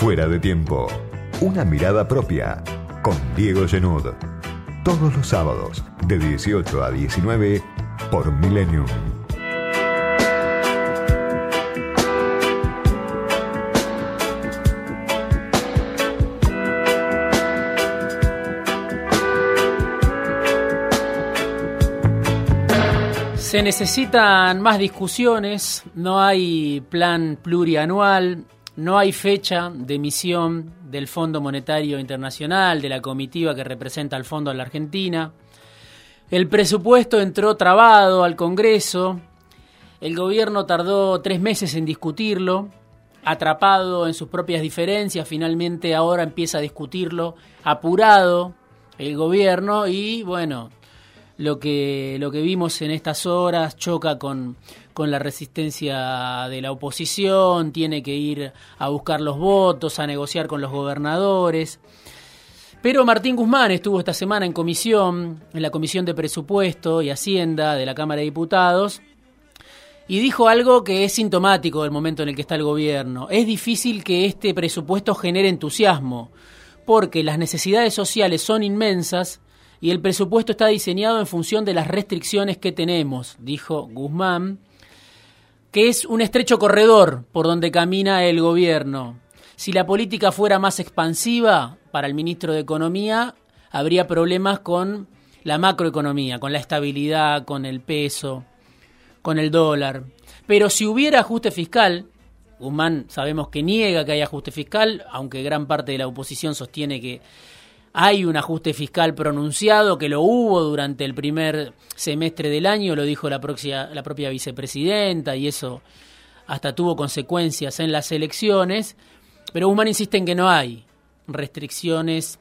Fuera de tiempo. Una mirada propia. Con Diego Genud. Todos los sábados, de 18 a 19, por Millennium. Se necesitan más discusiones, no hay plan plurianual, no hay fecha de emisión del Fondo Monetario Internacional, de la comitiva que representa al fondo a la Argentina. El presupuesto entró trabado al Congreso, el gobierno tardó tres meses en discutirlo, atrapado en sus propias diferencias, finalmente ahora empieza a discutirlo, apurado el gobierno y bueno, lo que, lo que vimos en estas horas choca con, con la resistencia de la oposición, tiene que ir a buscar los votos, a negociar con los gobernadores. Pero Martín Guzmán estuvo esta semana en comisión, en la Comisión de Presupuesto y Hacienda de la Cámara de Diputados, y dijo algo que es sintomático del momento en el que está el gobierno. Es difícil que este presupuesto genere entusiasmo, porque las necesidades sociales son inmensas y el presupuesto está diseñado en función de las restricciones que tenemos, dijo Guzmán, que es un estrecho corredor por donde camina el gobierno. Si la política fuera más expansiva para el ministro de Economía, habría problemas con la macroeconomía, con la estabilidad, con el peso, con el dólar. Pero si hubiera ajuste fiscal, Guzmán sabemos que niega que haya ajuste fiscal, aunque gran parte de la oposición sostiene que hay un ajuste fiscal pronunciado, que lo hubo durante el primer semestre del año, lo dijo la, propia, la propia vicepresidenta, y eso hasta tuvo consecuencias en las elecciones. Pero Guzmán insiste en que no hay restricciones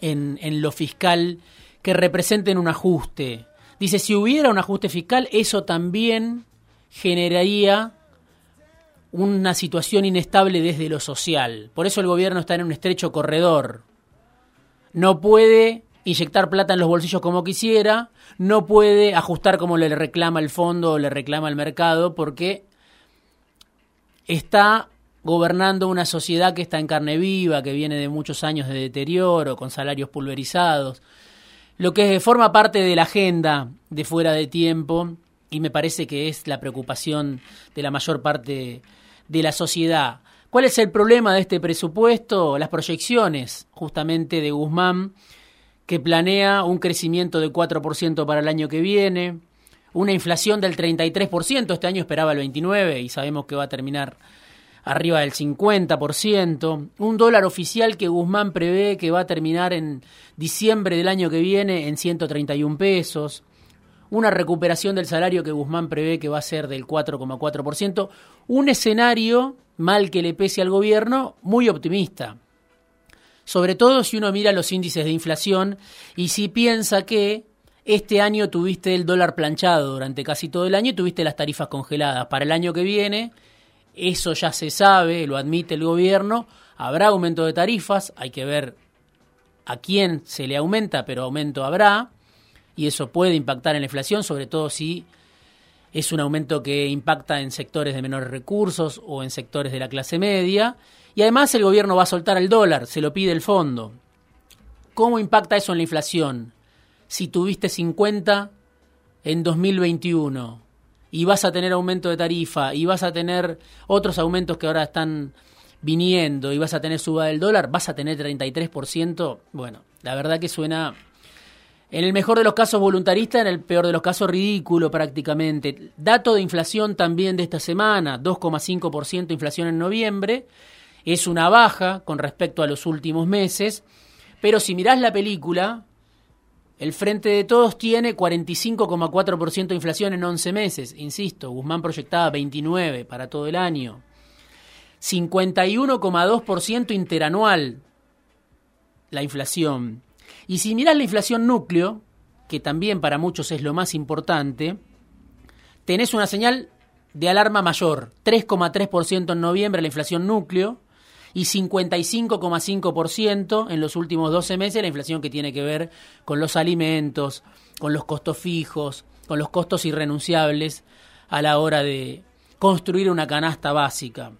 en, en lo fiscal que representen un ajuste. Dice, si hubiera un ajuste fiscal, eso también generaría una situación inestable desde lo social. Por eso el gobierno está en un estrecho corredor no puede inyectar plata en los bolsillos como quisiera, no puede ajustar como le reclama el fondo o le reclama el mercado, porque está gobernando una sociedad que está en carne viva, que viene de muchos años de deterioro, con salarios pulverizados, lo que forma parte de la agenda de fuera de tiempo y me parece que es la preocupación de la mayor parte de la sociedad. ¿Cuál es el problema de este presupuesto? Las proyecciones justamente de Guzmán, que planea un crecimiento de 4% para el año que viene, una inflación del 33%, este año esperaba el 29% y sabemos que va a terminar arriba del 50%, un dólar oficial que Guzmán prevé que va a terminar en diciembre del año que viene en 131 pesos, una recuperación del salario que Guzmán prevé que va a ser del 4,4%, un escenario mal que le pese al gobierno, muy optimista. Sobre todo si uno mira los índices de inflación y si piensa que este año tuviste el dólar planchado durante casi todo el año y tuviste las tarifas congeladas. Para el año que viene, eso ya se sabe, lo admite el gobierno, habrá aumento de tarifas, hay que ver a quién se le aumenta, pero aumento habrá, y eso puede impactar en la inflación, sobre todo si es un aumento que impacta en sectores de menores recursos o en sectores de la clase media. Y además el gobierno va a soltar el dólar, se lo pide el fondo. ¿Cómo impacta eso en la inflación? Si tuviste 50 en 2021 y vas a tener aumento de tarifa y vas a tener otros aumentos que ahora están viniendo y vas a tener suba del dólar, vas a tener 33%, bueno, la verdad que suena en el mejor de los casos voluntarista, en el peor de los casos ridículo prácticamente. Dato de inflación también de esta semana, 2,5% inflación en noviembre. Es una baja con respecto a los últimos meses, pero si mirás la película, el Frente de Todos tiene 45,4% de inflación en 11 meses. Insisto, Guzmán proyectaba 29 para todo el año. 51,2% interanual la inflación. Y si miras la inflación núcleo, que también para muchos es lo más importante, tenés una señal de alarma mayor, 3,3% en noviembre la inflación núcleo y 55,5% en los últimos 12 meses la inflación que tiene que ver con los alimentos, con los costos fijos, con los costos irrenunciables a la hora de construir una canasta básica.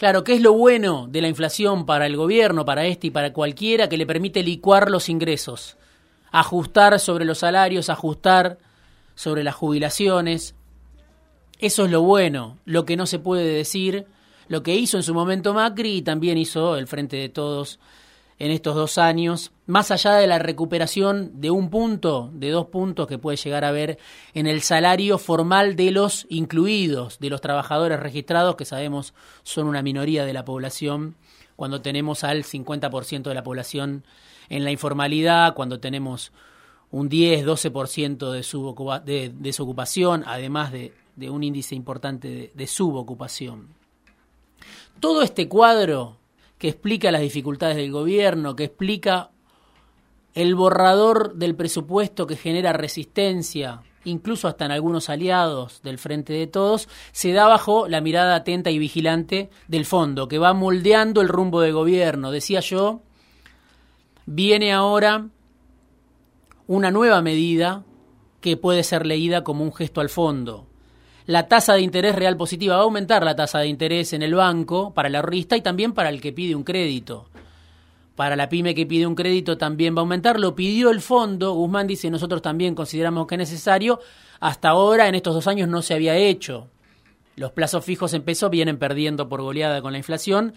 Claro, ¿qué es lo bueno de la inflación para el gobierno, para este y para cualquiera que le permite licuar los ingresos? Ajustar sobre los salarios, ajustar sobre las jubilaciones. Eso es lo bueno, lo que no se puede decir, lo que hizo en su momento Macri y también hizo el Frente de Todos en estos dos años, más allá de la recuperación de un punto, de dos puntos que puede llegar a haber en el salario formal de los incluidos, de los trabajadores registrados, que sabemos son una minoría de la población, cuando tenemos al 50% de la población en la informalidad, cuando tenemos un 10-12% de, de desocupación, además de, un índice importante de, de subocupación. Todo este cuadro que explica las dificultades del gobierno, que explica el borrador del presupuesto que genera resistencia, incluso hasta en algunos aliados del Frente de Todos, se da bajo la mirada atenta y vigilante del fondo, que va moldeando el rumbo del gobierno. Decía yo, viene ahora una nueva medida que puede ser leída como un gesto al fondo la tasa de interés real positiva. Va a aumentar la tasa de interés en el banco para el ahorrista y también para el que pide un crédito. Para la pyme que pide un crédito también va a aumentar. Lo pidió el fondo. Guzmán dice, nosotros también consideramos que es necesario. Hasta ahora, en estos dos años, no se había hecho. Los plazos fijos en peso vienen perdiendo por goleada con la inflación.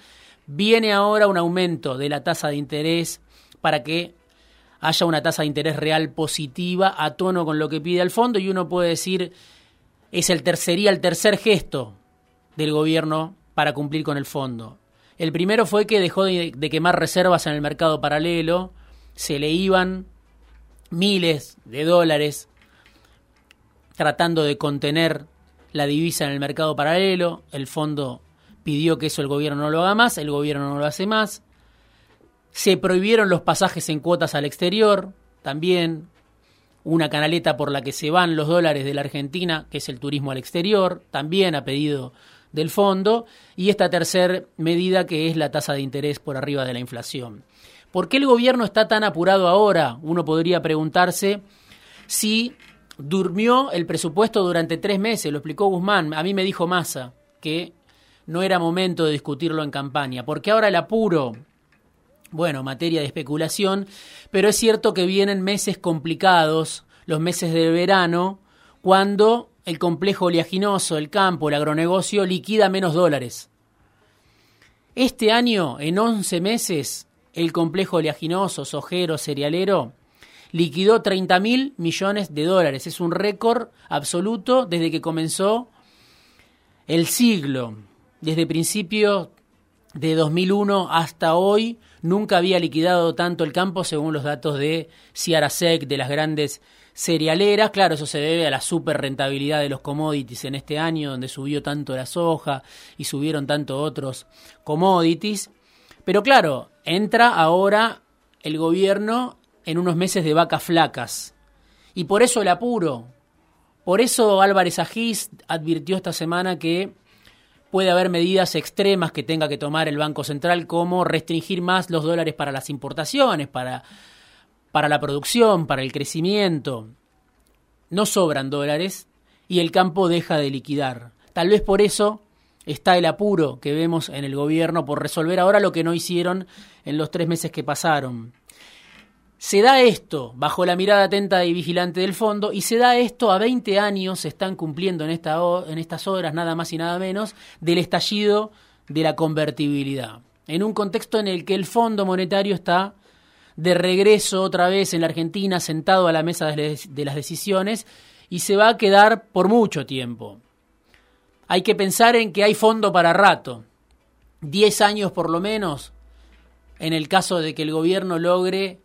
Viene ahora un aumento de la tasa de interés para que haya una tasa de interés real positiva a tono con lo que pide el fondo y uno puede decir es el sería el tercer gesto del gobierno para cumplir con el fondo. El primero fue que dejó de, quemar reservas en el mercado paralelo, se le iban miles de dólares tratando de contener la divisa en el mercado paralelo, el fondo pidió que eso el gobierno no lo haga más, el gobierno no lo hace más, se prohibieron los pasajes en cuotas al exterior, también una canaleta por la que se van los dólares de la Argentina, que es el turismo al exterior, también a pedido del fondo, y esta tercera medida que es la tasa de interés por arriba de la inflación. ¿Por qué el gobierno está tan apurado ahora? Uno podría preguntarse si durmió el presupuesto durante tres meses, lo explicó Guzmán, a mí me dijo Massa que no era momento de discutirlo en campaña, porque ahora el apuro bueno, materia de especulación, pero es cierto que vienen meses complicados, los meses de verano, cuando el complejo oleaginoso, el campo, el agronegocio liquida menos dólares. Este año, en 11 meses, el complejo oleaginoso, sojero, cerealero, liquidó 30 mil millones de dólares. Es un récord absoluto desde que comenzó el siglo. Desde principios de 2001 hasta hoy nunca había liquidado tanto el campo según los datos de Ciarasec, de las grandes cerealeras. Claro, eso se debe a la super rentabilidad de los commodities en este año, donde subió tanto la soja y subieron tanto otros commodities. Pero claro, entra ahora el gobierno en unos meses de vacas flacas. Y por eso el apuro. Por eso Álvarez Agís advirtió esta semana que puede haber medidas extremas que tenga que tomar el Banco Central, como restringir más los dólares para las importaciones, para, para la producción, para el crecimiento. No sobran dólares y el campo deja de liquidar. Tal vez por eso está el apuro que vemos en el gobierno por resolver ahora lo que no hicieron en los tres meses que pasaron. Se da esto bajo la mirada atenta y vigilante del fondo y se da esto a 20 años, se están cumpliendo en, esta, en estas horas nada más y nada menos, del estallido de la convertibilidad. En un contexto en el que el Fondo Monetario está de regreso otra vez en la Argentina, sentado a la mesa de las decisiones y se va a quedar por mucho tiempo. Hay que pensar en que hay fondo para rato, 10 años por lo menos, en el caso de que el gobierno logre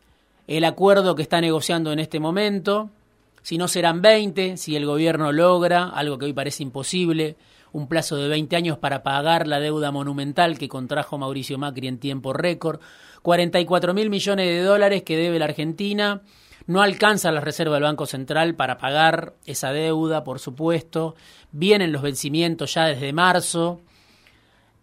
el acuerdo que está negociando en este momento. Si no serán 20, si el gobierno logra, algo que hoy parece imposible, un plazo de 20 años para pagar la deuda monumental que contrajo Mauricio Macri en tiempo récord, 44 mil millones de dólares que debe la Argentina, no alcanza la reserva del Banco Central para pagar esa deuda, por supuesto, vienen los vencimientos ya desde marzo,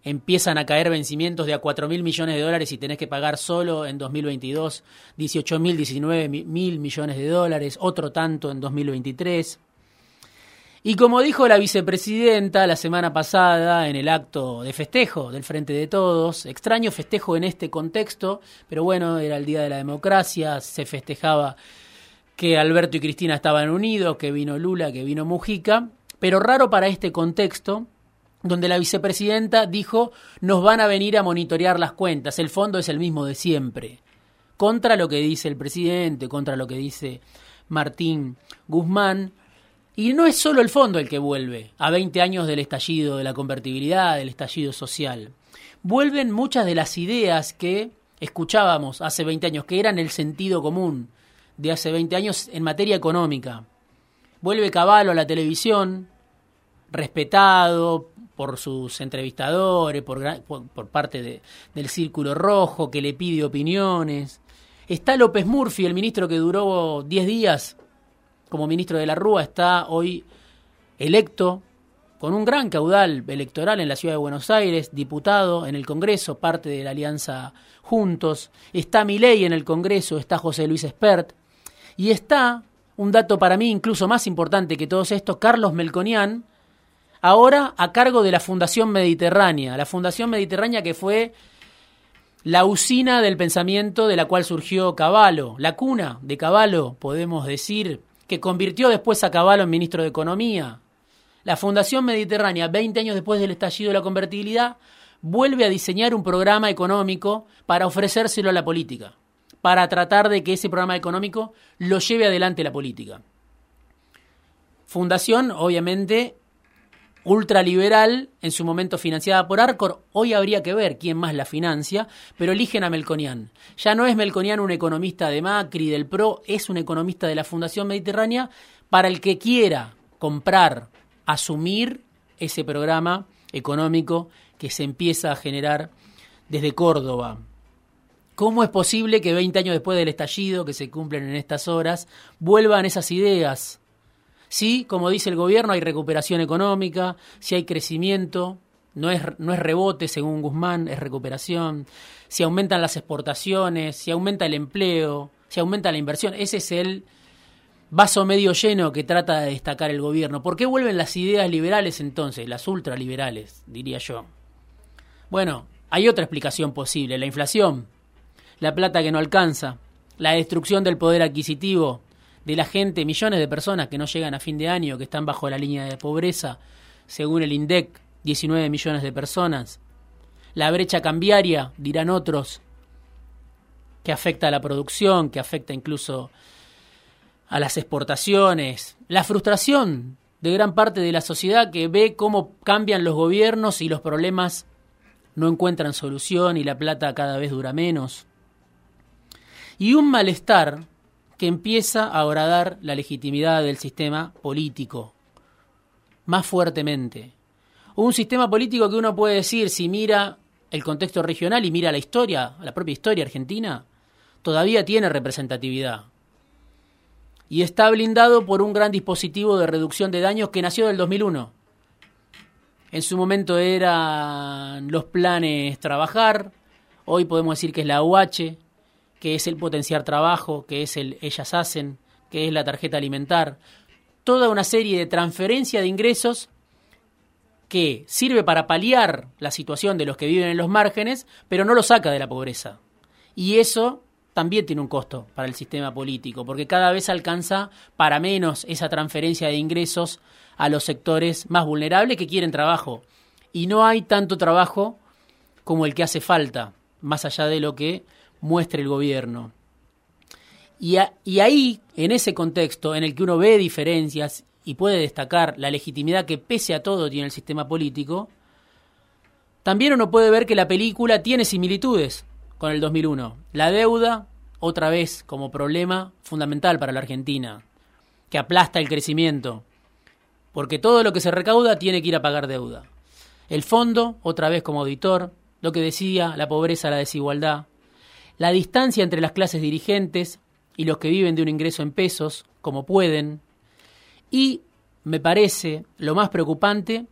empiezan a caer vencimientos de a 4 mil millones de dólares y tenés que pagar solo en 2022 18 mil, 19 mil millones de dólares, otro tanto en 2023. Y como dijo la vicepresidenta la semana pasada en el acto de festejo del Frente de Todos, extraño festejo en este contexto, pero bueno, era el Día de la Democracia, se festejaba que Alberto y Cristina estaban unidos, que vino Lula, que vino Mujica, pero raro para este contexto, donde la vicepresidenta dijo nos van a venir a monitorear las cuentas, el fondo es el mismo de siempre, contra lo que dice el presidente, contra lo que dice Martín Guzmán, y no es solo el fondo el que vuelve a 20 años del estallido de la convertibilidad, del estallido social. Vuelven muchas de las ideas que escuchábamos hace 20 años, que eran el sentido común de hace 20 años en materia económica. Vuelve Caballo a la televisión, respetado por sus entrevistadores, por, por, parte del Círculo Rojo, que le pide opiniones. Está López Murphy, el ministro que duró 10 días como ministro de la Rúa, está hoy electo con un gran caudal electoral en la ciudad de Buenos Aires, diputado en el Congreso, parte de la Alianza Juntos, está Milei en el Congreso, está José Luis Espert, y está, un dato para mí incluso más importante que todos estos, Carlos Melconian, ahora a cargo de la Fundación Mediterránea, la Fundación Mediterránea que fue la usina del pensamiento de la cual surgió Caballo, la cuna de Caballo, podemos decir, que convirtió después a Caballo en ministro de Economía. La Fundación Mediterránea, 20 años después del estallido de la convertibilidad, vuelve a diseñar un programa económico para ofrecérselo a la política, para tratar de que ese programa económico lo lleve adelante la política. Fundación, obviamente, ultraliberal, en su momento financiada por Arcor. Hoy habría que ver quién más la financia, pero eligen a Melconian. Ya no es Melconian un economista de Macri, del PRO, es un economista de la Fundación Mediterránea para el que quiera comprar, asumir ese programa económico que se empieza a generar desde Córdoba. ¿Cómo es posible que 20 años después del estallido que se cumplen en estas horas vuelvan esas ideas? Sí, como dice el gobierno, hay recuperación económica, si hay crecimiento, no es, no es rebote según Guzmán, es recuperación, si aumentan las exportaciones, si aumenta el empleo, si aumenta la inversión, ese es el vaso medio lleno que trata de destacar el gobierno. ¿Por qué vuelven las ideas liberales entonces, las ultraliberales, diría yo? Bueno, hay otra explicación posible, la inflación, la plata que no alcanza, la destrucción del poder adquisitivo, de la gente, millones de personas que no llegan a fin de año, que están bajo la línea de pobreza, según el INDEC, 19 millones de personas. La brecha cambiaria, dirán otros, que afecta a la producción, que afecta incluso a las exportaciones. La frustración de gran parte de la sociedad que ve cómo cambian los gobiernos y los problemas no encuentran solución y la plata cada vez dura menos. Y un malestar que empieza a horadar la legitimidad del sistema político más fuertemente. Un sistema político que uno puede decir, si mira el contexto regional y mira la historia, la propia historia argentina, todavía tiene representatividad. Y está blindado por un gran dispositivo de reducción de daños que nació del 2001. En su momento eran los planes trabajar, hoy podemos decir que es la UH, que es el potenciar trabajo, que es el ellas hacen, que es la tarjeta alimentar, toda una serie de transferencia de ingresos que sirve para paliar la situación de los que viven en los márgenes, pero no lo saca de la pobreza. Y eso también tiene un costo para el sistema político, porque cada vez alcanza para menos esa transferencia de ingresos a los sectores más vulnerables que quieren trabajo. Y no hay tanto trabajo como el que hace falta, más allá de lo que muestre el gobierno. Y, ahí, en ese contexto en el que uno ve diferencias y puede destacar la legitimidad que pese a todo tiene el sistema político, también uno puede ver que la película tiene similitudes con el 2001. La deuda, otra vez como problema fundamental para la Argentina, que aplasta el crecimiento, porque todo lo que se recauda tiene que ir a pagar deuda. El fondo, otra vez como auditor, lo que decía, la pobreza, la desigualdad, la distancia entre las clases dirigentes y los que viven de un ingreso en pesos, como pueden, y, me parece, lo más preocupante,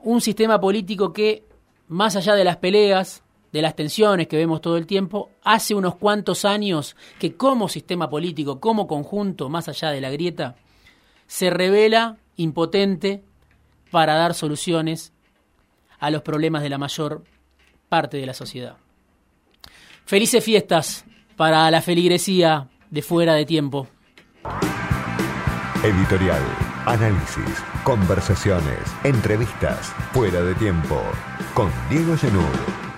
un sistema político que, más allá de las peleas, de las tensiones que vemos todo el tiempo, hace unos cuantos años que como sistema político, como conjunto, más allá de la grieta, se revela impotente para dar soluciones a los problemas de la mayor parte de la sociedad. Felices fiestas para la feligresía de fuera de tiempo. Editorial, análisis, conversaciones, entrevistas, fuera de tiempo, con Diego Genud.